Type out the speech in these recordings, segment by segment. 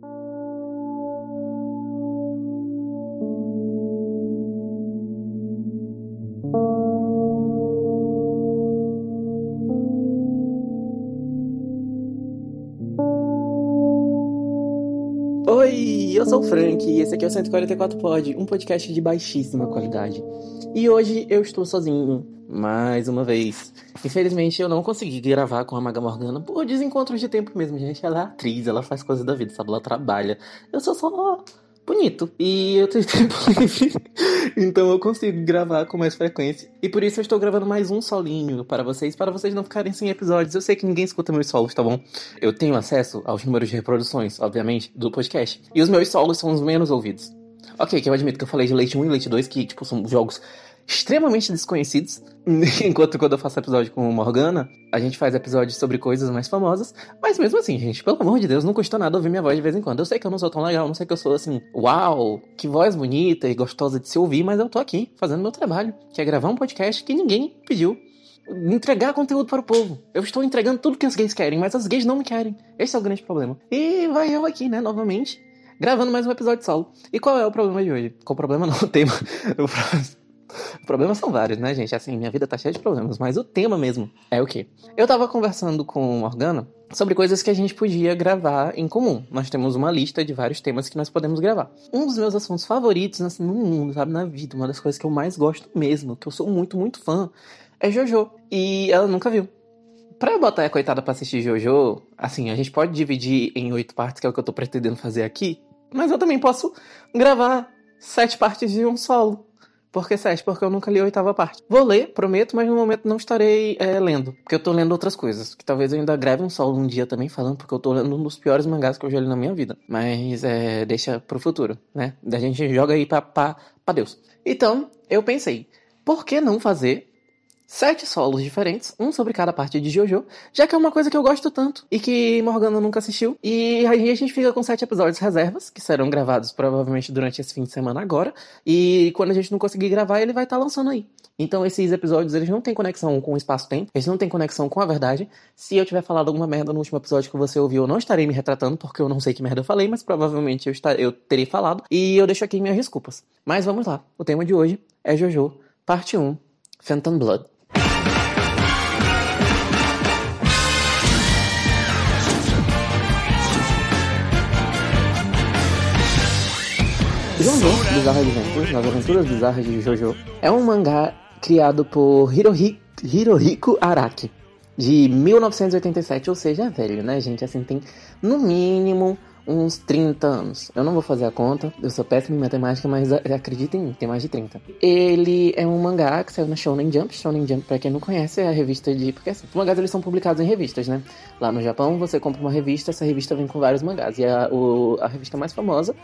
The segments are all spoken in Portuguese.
Oi, eu sou o Frank e esse aqui é o 144 Pod, um podcast de baixíssima qualidade. E hoje eu estou sozinho, mais uma vez. Infelizmente eu não consegui gravar com a Maga Morgana por desencontros de tempo mesmo, gente. Ela é atriz, ela faz coisas da vida, sabe? Ela trabalha. Eu sou só bonito. E eu tenho tempo livre. então eu consigo gravar com mais frequência. E por isso eu estou gravando mais um solinho para vocês, para vocês não ficarem sem episódios. Eu sei que ninguém escuta meus solos, tá bom? Eu tenho acesso aos números de reproduções, obviamente, do podcast. E os meus solos são os menos ouvidos. Ok, que eu admito que eu falei de Leite 1 e Leite 2, que, tipo, são jogos extremamente desconhecidos. Enquanto quando eu faço episódio com Morgana, a gente faz episódios sobre coisas mais famosas. Mas mesmo assim, gente, pelo amor de Deus, não custa nada ouvir minha voz de vez em quando. Eu sei que eu não sou tão legal, não sei que eu sou assim, uau, que voz bonita e gostosa de se ouvir, mas eu tô aqui fazendo meu trabalho, que é gravar um podcast que ninguém pediu. Entregar conteúdo para o povo. Eu estou entregando tudo que as gays querem, mas as gays não me querem. Esse é o grande problema. E vai eu aqui, né, novamente, gravando mais um episódio solo. E qual é o problema de hoje? Qual o problema não? O tema. Problemas são vários, né, gente? Assim, minha vida tá cheia de problemas, mas o tema mesmo é o quê? Eu tava conversando com o Morgana sobre coisas que a gente podia gravar em comum. Nós temos uma lista de vários temas que nós podemos gravar. Um dos meus assuntos favoritos, assim, no mundo, sabe, na vida, uma das coisas que eu mais gosto mesmo, que eu sou muito, muito fã, é Jojo. E ela nunca viu. Pra eu botar a coitada pra assistir Jojo, assim, a gente pode dividir em oito partes, que é o que eu tô pretendendo fazer aqui, mas eu também posso gravar sete partes de um solo. Por que sete? Porque eu nunca li a oitava parte. Vou ler, prometo, mas no momento não estarei é, lendo. Porque eu tô lendo outras coisas. Que talvez eu ainda grave um solo um dia também falando, porque eu tô lendo um dos piores mangás que eu já li na minha vida. Mas é, deixa pro futuro, né? A gente joga aí pra, pra, pra Deus. Então, eu pensei, por que não fazer sete solos diferentes, um sobre cada parte de JoJo, já que é uma coisa que eu gosto tanto e que Morgana nunca assistiu. E aí a gente fica com sete episódios reservas, que serão gravados provavelmente durante esse fim de semana agora. E quando a gente não conseguir gravar, ele vai estar tá lançando aí. Então esses episódios, eles não têm conexão com o espaço-tempo, eles não têm conexão com a verdade. Se eu tiver falado alguma merda no último episódio que você ouviu, eu não estarei me retratando, porque eu não sei que merda eu falei, mas provavelmente eu, estar, eu terei falado. E eu deixo aqui minhas desculpas. Mas vamos lá. O tema de hoje é JoJo, parte 1, Phantom Blood. Jojo Bizarre Adventures, Nas Aventuras Bizarras de Jojo, é um mangá criado por Hirohi, Hirohiko Araki, de 1987, ou seja, é velho, né, gente? Assim, tem no mínimo uns 30 anos. Eu não vou fazer a conta, eu sou péssimo em matemática, mas acreditem em mim, tem mais de 30. Ele é um mangá que saiu na Shonen Jump. Shonen Jump, pra quem não conhece, é a revista de... Porque assim, os mangás eles são publicados em revistas, né? Lá no Japão, você compra uma revista, essa revista vem com vários mangás. E a, o, a revista mais famosa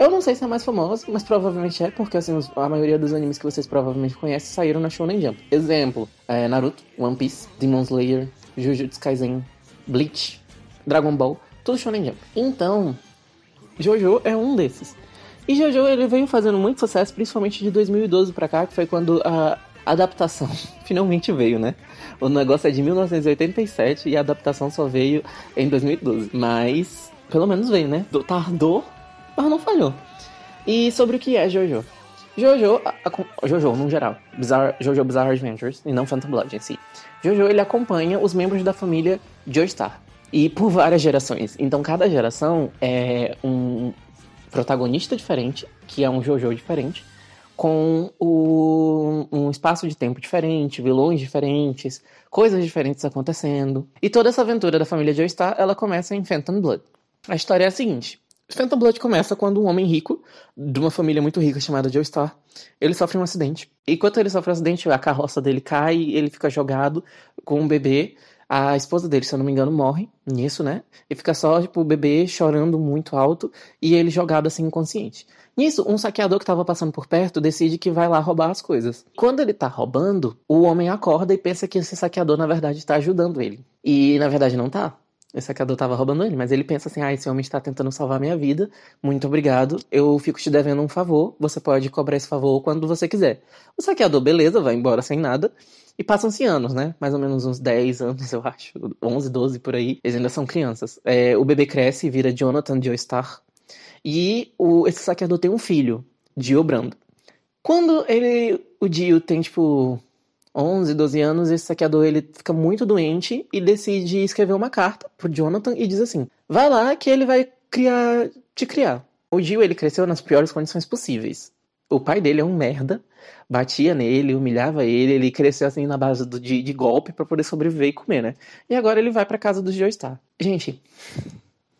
eu não sei se é mais famosa, mas provavelmente é, porque assim, a maioria dos animes que vocês provavelmente conhecem saíram na Shonen Jump. Exemplo, é Naruto, One Piece, Demon Slayer, Jujutsu Kaisen, Bleach, Dragon Ball, tudo Shonen Jump. Então, Jojo é um desses. E Jojo ele veio fazendo muito sucesso, principalmente de 2012 pra cá, que foi quando a adaptação finalmente veio, né? O negócio é de 1987 e a adaptação só veio em 2012. Mas, pelo menos veio, né? Tardou, mas não falhou. E sobre o que é Jojo? Jojo, a, a, Jojo no geral, Bizarre, Jojo Bizarre Adventures e não Phantom Blood em si. Jojo ele acompanha os membros da família Joestar e por várias gerações. Então cada geração é um protagonista diferente, que é um Jojo diferente, com o, um espaço de tempo diferente, vilões diferentes, coisas diferentes acontecendo. E toda essa aventura da família Joestar, ela começa em Phantom Blood. A história é a seguinte: Phantom Blood começa quando um homem rico, de uma família muito rica chamada Joestar, ele sofre um acidente. Enquanto ele sofre um acidente, a carroça dele cai, ele fica jogado com um bebê. A esposa dele, se eu não me engano, morre nisso, né? E fica só, tipo, o bebê chorando muito alto e ele jogado assim inconsciente. Nisso, um saqueador que estava passando por perto decide que vai lá roubar as coisas. Quando ele tá roubando, o homem acorda e pensa que esse saqueador, na verdade, está ajudando ele. E, na verdade, não tá. Esse saqueador tava roubando ele, mas ele pensa assim: ah, esse homem está tentando salvar minha vida, muito obrigado, eu fico te devendo um favor, você pode cobrar esse favor quando você quiser. O saqueador, beleza, vai embora sem nada. E passam-se anos, né? Mais ou menos uns 10 anos, eu acho. 11, 12 por aí. Eles ainda são crianças. É, o bebê cresce e vira Jonathan Joestar. E o, esse saqueador tem um filho, Dio Brando. Quando ele, o Dio tem, tipo, 11, 12 anos, esse saqueador ele fica muito doente e decide escrever uma carta pro Jonathan e diz assim: "Vai lá que ele vai criar, te criar". O Dio ele cresceu nas piores condições possíveis. O pai dele é um merda, batia nele, humilhava ele, ele cresceu assim na base do, de, de golpe para poder sobreviver e comer, né? E agora ele vai para casa do Joestar. Gente,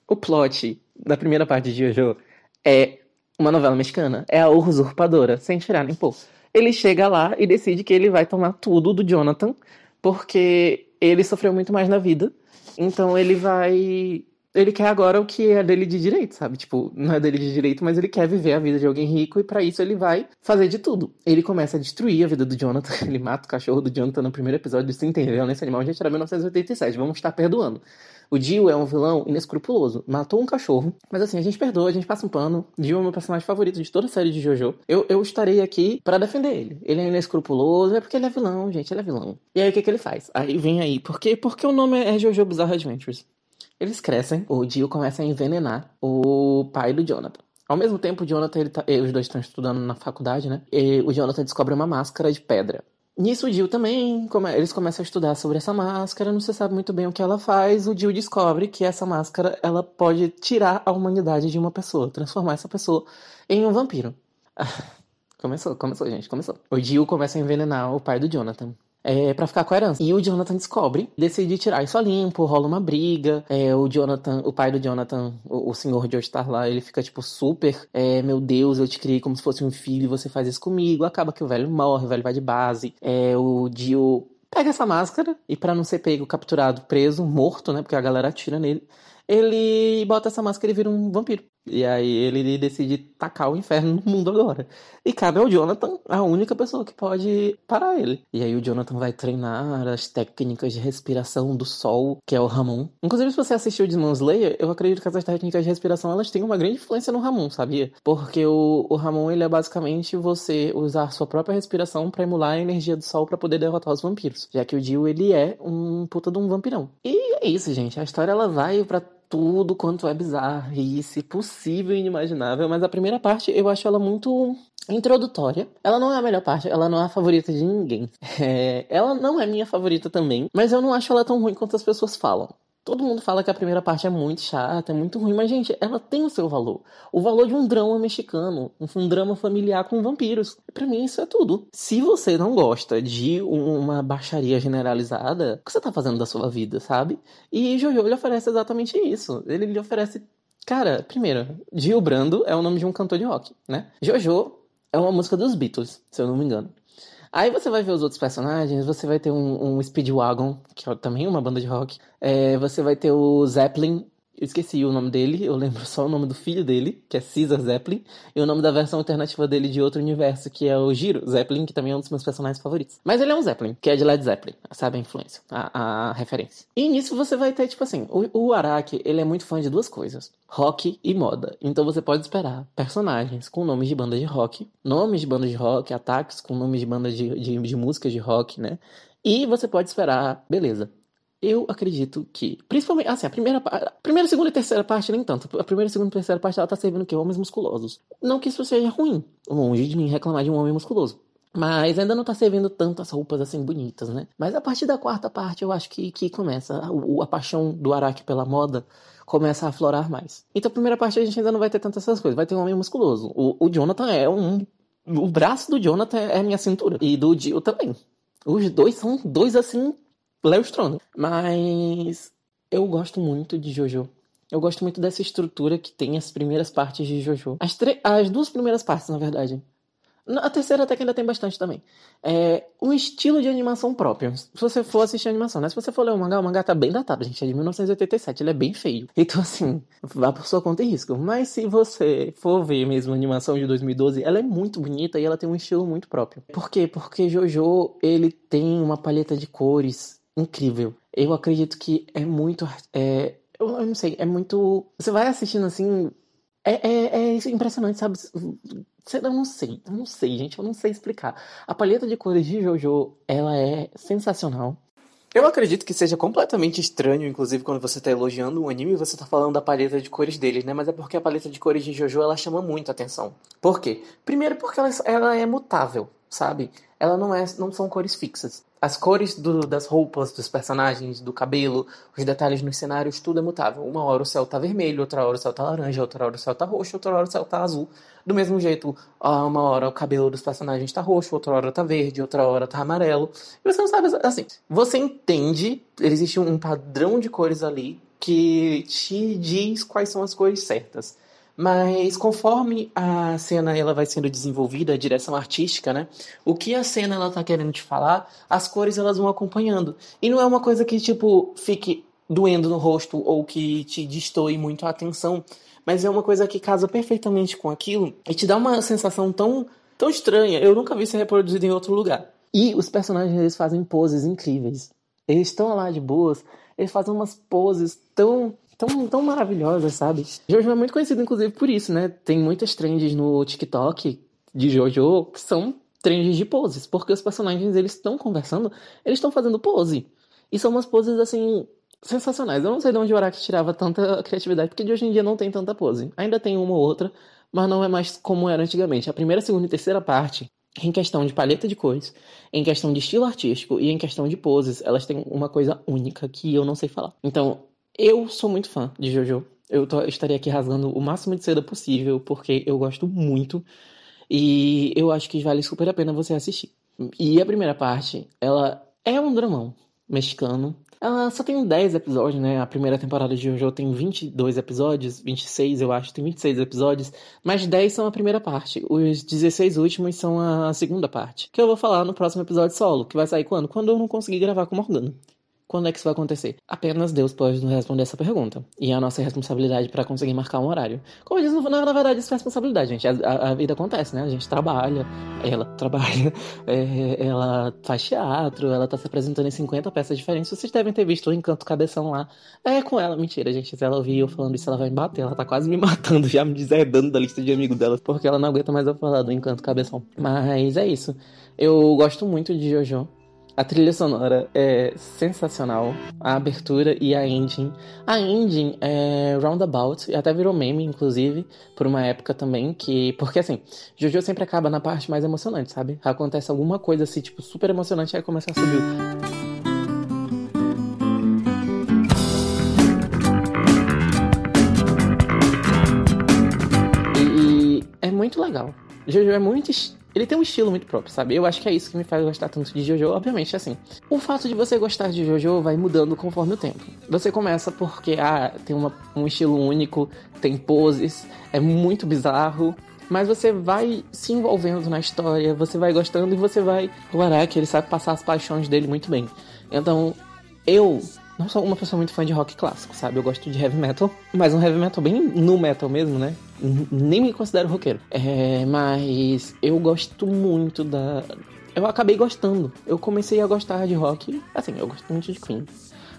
o plot da primeira parte de Jojo é uma novela mexicana, é a usurpadora, sem tirar nem pôr ele chega lá e decide que ele vai tomar tudo do Jonathan, porque ele sofreu muito mais na vida. Então ele vai. Ele quer agora o que é dele de direito, sabe? Tipo, não é dele de direito, mas ele quer viver a vida de alguém rico e para isso ele vai fazer de tudo. Ele começa a destruir a vida do Jonathan. Ele mata o cachorro do Jonathan no primeiro episódio. Você entendeu? Nesse animal, gente, era 1987. Vamos estar perdoando. O Dio é um vilão inescrupuloso. Matou um cachorro. Mas assim, a gente perdoa, a gente passa um pano. Dio é o meu personagem favorito de toda a série de JoJo. Eu, eu estarei aqui para defender ele. Ele é inescrupuloso, é porque ele é vilão, gente. Ele é vilão. E aí o que, que ele faz? Aí vem aí. Por quê? Porque o nome é JoJo Bizarre Adventures. Eles crescem, o Dio começa a envenenar o pai do Jonathan. Ao mesmo tempo, o Jonathan, tá, os dois estão estudando na faculdade, né? E o Jonathan descobre uma máscara de pedra. Nisso o Jill também, eles começam a estudar sobre essa máscara, não se sabe muito bem o que ela faz. O Jill descobre que essa máscara ela pode tirar a humanidade de uma pessoa, transformar essa pessoa em um vampiro. Começou, começou, gente, começou. O Jill começa a envenenar o pai do Jonathan é, para ficar com a herança. E o Jonathan descobre, decide tirar isso a limpo, rola uma briga. É, o Jonathan, o pai do Jonathan, o, o senhor de estar lá, ele fica tipo super, é, meu Deus, eu te criei como se fosse um filho você faz isso comigo. Acaba que o velho morre, o velho vai de base. É, o Dio pega essa máscara e para não ser pego, capturado, preso, morto, né, porque a galera atira nele, ele bota essa máscara e vira um vampiro. E aí ele decide tacar o inferno no mundo agora. E cabe ao Jonathan, a única pessoa que pode parar ele. E aí o Jonathan vai treinar as técnicas de respiração do sol, que é o Ramon. Inclusive, se você assistiu Demon Slayer, eu acredito que essas técnicas de respiração elas têm uma grande influência no Ramon, sabia? Porque o, o Ramon, ele é basicamente você usar sua própria respiração para emular a energia do sol para poder derrotar os vampiros. Já que o Dio, ele é um puta de um vampirão. E é isso, gente. A história, ela vai para tudo quanto é bizarrice possível e inimaginável, mas a primeira parte eu acho ela muito introdutória. Ela não é a melhor parte, ela não é a favorita de ninguém. É, ela não é minha favorita também, mas eu não acho ela tão ruim quanto as pessoas falam. Todo mundo fala que a primeira parte é muito chata, é muito ruim, mas, gente, ela tem o seu valor. O valor de um drama mexicano, um drama familiar com vampiros. Para mim, isso é tudo. Se você não gosta de uma baixaria generalizada, o que você tá fazendo da sua vida, sabe? E Jojo lhe oferece exatamente isso. Ele lhe oferece. Cara, primeiro, Gil Brando é o nome de um cantor de rock, né? Jojo é uma música dos Beatles, se eu não me engano. Aí você vai ver os outros personagens, você vai ter um, um Speedwagon, que é também uma banda de rock. É, você vai ter o Zeppelin, eu esqueci o nome dele, eu lembro só o nome do filho dele, que é Caesar Zeppelin, e o nome da versão alternativa dele de outro universo, que é o Giro Zeppelin, que também é um dos meus personagens favoritos. Mas ele é um Zeppelin, que é de Led Zeppelin, sabe a influência, a, a referência. E nisso você vai ter, tipo assim, o, o Araki, ele é muito fã de duas coisas, rock e moda. Então você pode esperar personagens com nomes de bandas de rock, nomes de bandas de rock, ataques com nomes de bandas de, de, de músicas de rock, né? E você pode esperar, beleza, eu acredito que, principalmente, assim, a primeira, primeira, segunda e terceira parte nem tanto. A primeira, segunda e terceira parte ela tá servindo o quê? Homens musculosos. Não que isso seja ruim, longe de mim reclamar de um homem musculoso. Mas ainda não tá servindo tantas roupas assim bonitas, né? Mas a partir da quarta parte eu acho que, que começa. A, a paixão do Araki pela moda começa a aflorar mais. Então a primeira parte a gente ainda não vai ter tantas essas coisas. Vai ter um homem musculoso. O, o Jonathan é um. O braço do Jonathan é a minha cintura. E do Dio também. Os dois são dois assim Léo Stronda. Mas eu gosto muito de Jojo. Eu gosto muito dessa estrutura que tem as primeiras partes de Jojo. As, as duas primeiras partes, na verdade. A terceira até que ainda tem bastante também. É um estilo de animação próprio. Se você for assistir animação, né? Se você for ler o mangá, o mangá tá bem datado, gente. É de 1987, ele é bem feio. Então, assim, vá por sua conta e risco. Mas se você for ver mesmo a animação de 2012, ela é muito bonita e ela tem um estilo muito próprio. Por quê? Porque Jojo, ele tem uma paleta de cores incrível. Eu acredito que é muito. É, Eu, não sei, é muito. Você vai assistindo assim. É, é, é impressionante, sabe? Eu não sei, eu não sei, gente, eu não sei explicar. A paleta de cores de Jojo, ela é sensacional. Eu acredito que seja completamente estranho, inclusive, quando você está elogiando um anime e você está falando da paleta de cores deles, né? Mas é porque a paleta de cores de Jojo, ela chama muito atenção. Por quê? Primeiro porque ela, ela é mutável, sabe? Ela não é, não são cores fixas. As cores do, das roupas dos personagens, do cabelo, os detalhes nos cenários, tudo é mutável. Uma hora o céu tá vermelho, outra hora o céu tá laranja, outra hora o céu tá roxo, outra hora o céu tá azul. Do mesmo jeito, uma hora o cabelo dos personagens tá roxo, outra hora tá verde, outra hora tá amarelo. E você não sabe, assim, você entende, existe um padrão de cores ali que te diz quais são as cores certas. Mas conforme a cena ela vai sendo desenvolvida, a direção artística, né? O que a cena ela tá querendo te falar, as cores elas vão acompanhando. E não é uma coisa que tipo fique doendo no rosto ou que te destoe muito a atenção, mas é uma coisa que casa perfeitamente com aquilo e te dá uma sensação tão tão estranha. Eu nunca vi ser reproduzido em outro lugar. E os personagens eles fazem poses incríveis. Eles estão lá de boas, eles fazem umas poses tão tão, tão maravilhosas, sabe? Jojo é muito conhecido, inclusive, por isso, né? Tem muitas trends no TikTok de Jojo que são trends de poses, porque os personagens eles estão conversando, eles estão fazendo pose. E são umas poses assim sensacionais. Eu não sei de onde o Araki tirava tanta criatividade, porque de hoje em dia não tem tanta pose. Ainda tem uma ou outra, mas não é mais como era antigamente. A primeira, segunda e terceira parte, em questão de paleta de cores, em questão de estilo artístico e em questão de poses, elas têm uma coisa única que eu não sei falar. Então, eu sou muito fã de JoJo. Eu estaria aqui rasgando o máximo de seda possível, porque eu gosto muito. E eu acho que vale super a pena você assistir. E a primeira parte, ela é um dramão mexicano. Ela só tem 10 episódios, né? A primeira temporada de JoJo tem 22 episódios, 26 eu acho, tem 26 episódios, mas 10 são a primeira parte. Os 16 últimos são a segunda parte, que eu vou falar no próximo episódio solo, que vai sair quando? Quando eu não conseguir gravar com o Morgana. Quando é que isso vai acontecer? Apenas Deus pode nos responder essa pergunta. E é a nossa responsabilidade para conseguir marcar um horário. Como eu disse, na, na verdade, isso é responsabilidade, gente. A, a, a, vida acontece, né? A gente trabalha, ela trabalha, é, ela faz teatro, ela tá se apresentando em 50 peças diferentes. Vocês devem ter visto o Encanto Cabeção lá. É com ela, mentira, gente. Se ela ouvir eu falando isso, ela vai me bater. Ela tá quase me matando, já me deserdando da lista de amigos dela, porque ela não aguenta mais eu falar do Encanto Cabeção. Mas é isso. Eu gosto muito de Jojo. A trilha sonora é sensacional, a abertura e a ending. A ending é roundabout, e até virou meme, inclusive, por uma época também, que... Porque, assim, Jojo sempre acaba na parte mais emocionante, sabe? Acontece alguma coisa, assim, tipo, super emocionante, aí começa a subir e é muito legal. Jojo é muito ele tem um estilo muito próprio, sabe? Eu acho que é isso que me faz gostar tanto de JoJo. Obviamente, assim, o fato de você gostar de JoJo vai mudando conforme o tempo. Você começa porque, ah, tem uma, um estilo único, tem poses, é muito bizarro. Mas você vai se envolvendo na história, você vai gostando e você vai. O Araki, ele sabe passar as paixões dele muito bem. Então, eu não sou uma pessoa muito fã de rock clássico, sabe? Eu gosto de heavy metal, mas um heavy metal bem no metal mesmo, né? Nem me considero roqueiro. É, mas eu gosto muito da. Eu acabei gostando. Eu comecei a gostar de rock. Assim, eu gosto muito de Queen.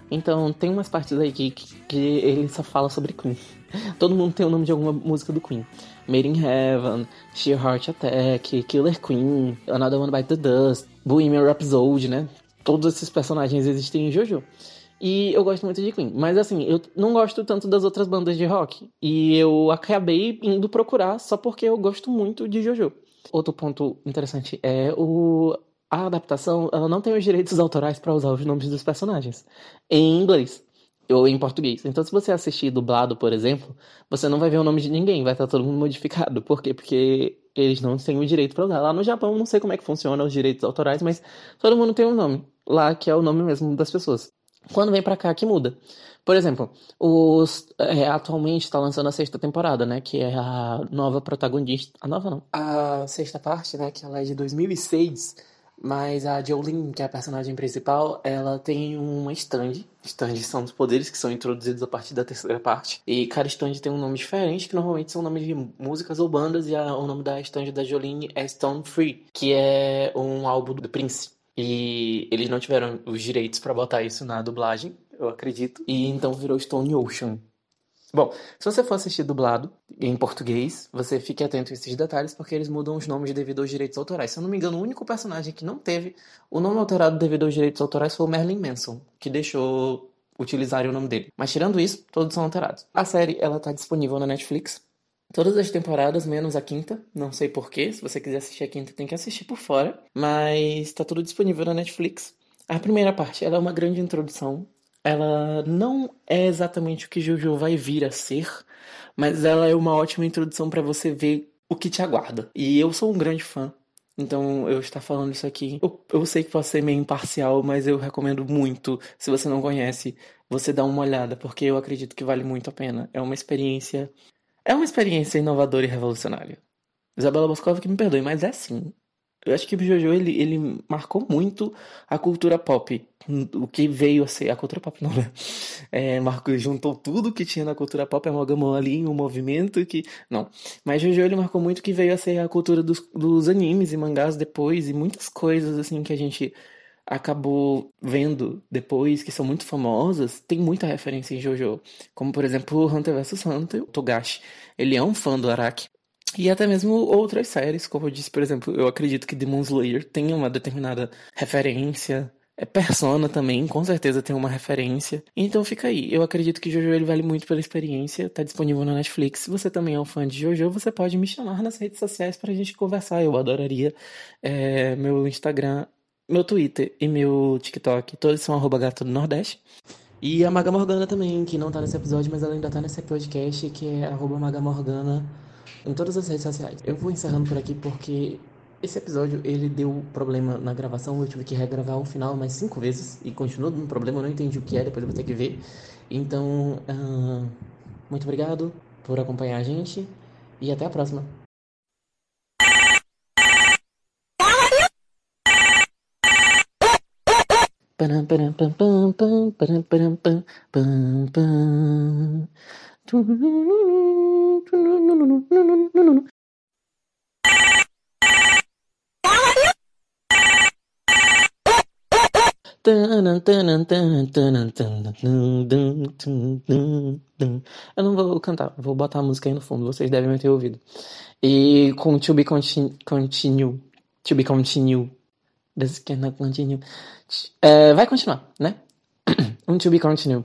Então, tem umas partes aí que, que ele só fala sobre Queen. Todo mundo tem o nome de alguma música do Queen. Made in Heaven, Sheer Heart Attack, Killer Queen, Another One Bite the Dust, Bohemian Rhapsody, né? Todos esses personagens existem em Jojo. E eu gosto muito de Queen. Mas assim, eu não gosto tanto das outras bandas de rock. E eu acabei indo procurar só porque eu gosto muito de JoJo. Outro ponto interessante é o a adaptação, ela não tem os direitos autorais para usar os nomes dos personagens em inglês ou em português. Então, se você assistir dublado, por exemplo, você não vai ver o nome de ninguém, vai estar todo mundo modificado. Por quê? Porque eles não têm o direito para usar. Lá no Japão, não sei como é que funciona os direitos autorais, mas todo mundo tem um nome lá que é o nome mesmo das pessoas. Quando vem para cá que muda. Por exemplo, os é, atualmente está lançando a sexta temporada, né? Que é a nova protagonista. A nova não. A sexta parte, né? Que ela é de 2006. Mas a Jolene, que é a personagem principal, ela tem uma stand. Stands são os poderes que são introduzidos a partir da terceira parte. E cada stand tem um nome diferente, que normalmente são nomes de músicas ou bandas. E a, o nome da stand da Jolene é Stone Free, que é um álbum do Prince. E eles não tiveram os direitos para botar isso na dublagem. eu acredito. E então virou Stone Ocean. Bom, se você for assistir dublado em português, você fique atento a esses detalhes porque eles mudam os nomes devido aos direitos autorais. Se eu não me engano, o único personagem que não teve o nome alterado devido aos direitos autorais foi o Merlin Manson, que deixou utilizar o nome dele. Mas tirando isso, todos são alterados. A série ela tá disponível na Netflix. Todas as temporadas, menos a quinta. Não sei porquê. Se você quiser assistir a quinta, tem que assistir por fora. Mas tá tudo disponível na Netflix. A primeira parte ela é uma grande introdução ela não é exatamente o que Jojo vai vir a ser, mas ela é uma ótima introdução para você ver o que te aguarda. E eu sou um grande fã. Então, eu estar falando isso aqui, eu, eu sei que pode ser meio imparcial, mas eu recomendo muito, se você não conhece, você dá uma olhada, porque eu acredito que vale muito a pena. É uma experiência. É uma experiência inovadora e revolucionária. Isabela Boscov que me perdoe, mas é assim. Eu acho que o Jojo ele, ele marcou muito a cultura pop. O que veio a ser. A cultura pop não, né? É, marcou, juntou tudo que tinha na cultura pop, amalgamou ali em um movimento que. Não. Mas Jojo ele marcou muito que veio a ser a cultura dos, dos animes e mangás depois, e muitas coisas assim que a gente acabou vendo depois, que são muito famosas, tem muita referência em Jojo. Como, por exemplo, Hunter vs Hunter, o Togashi. Ele é um fã do Araki. E até mesmo outras séries, como eu disse, por exemplo, eu acredito que Demon Slayer tem uma determinada referência. É Persona também, com certeza tem uma referência. Então fica aí. Eu acredito que Jojo ele vale muito pela experiência. Tá disponível na Netflix. Se você também é um fã de Jojo, você pode me chamar nas redes sociais pra gente conversar. Eu adoraria. É, meu Instagram, meu Twitter e meu TikTok, todos são arroba gato do Nordeste. E a Maga Morgana também, que não tá nesse episódio, mas ela ainda tá nesse podcast, que é arroba Maga Morgana em todas as redes sociais. Eu vou encerrando por aqui porque esse episódio ele deu problema na gravação, eu tive que regravar o final mais cinco vezes e continua dando problema, eu não entendi o que é, depois eu vou ter que ver. Então, uh, muito obrigado por acompanhar a gente e até a próxima. Eu não vou cantar, vou botar a música aí no fundo, vocês devem ter ouvido. E com To Be Continue, continue To Be Continue, This Cannot Continue, é, vai continuar, né? um To Be Continue.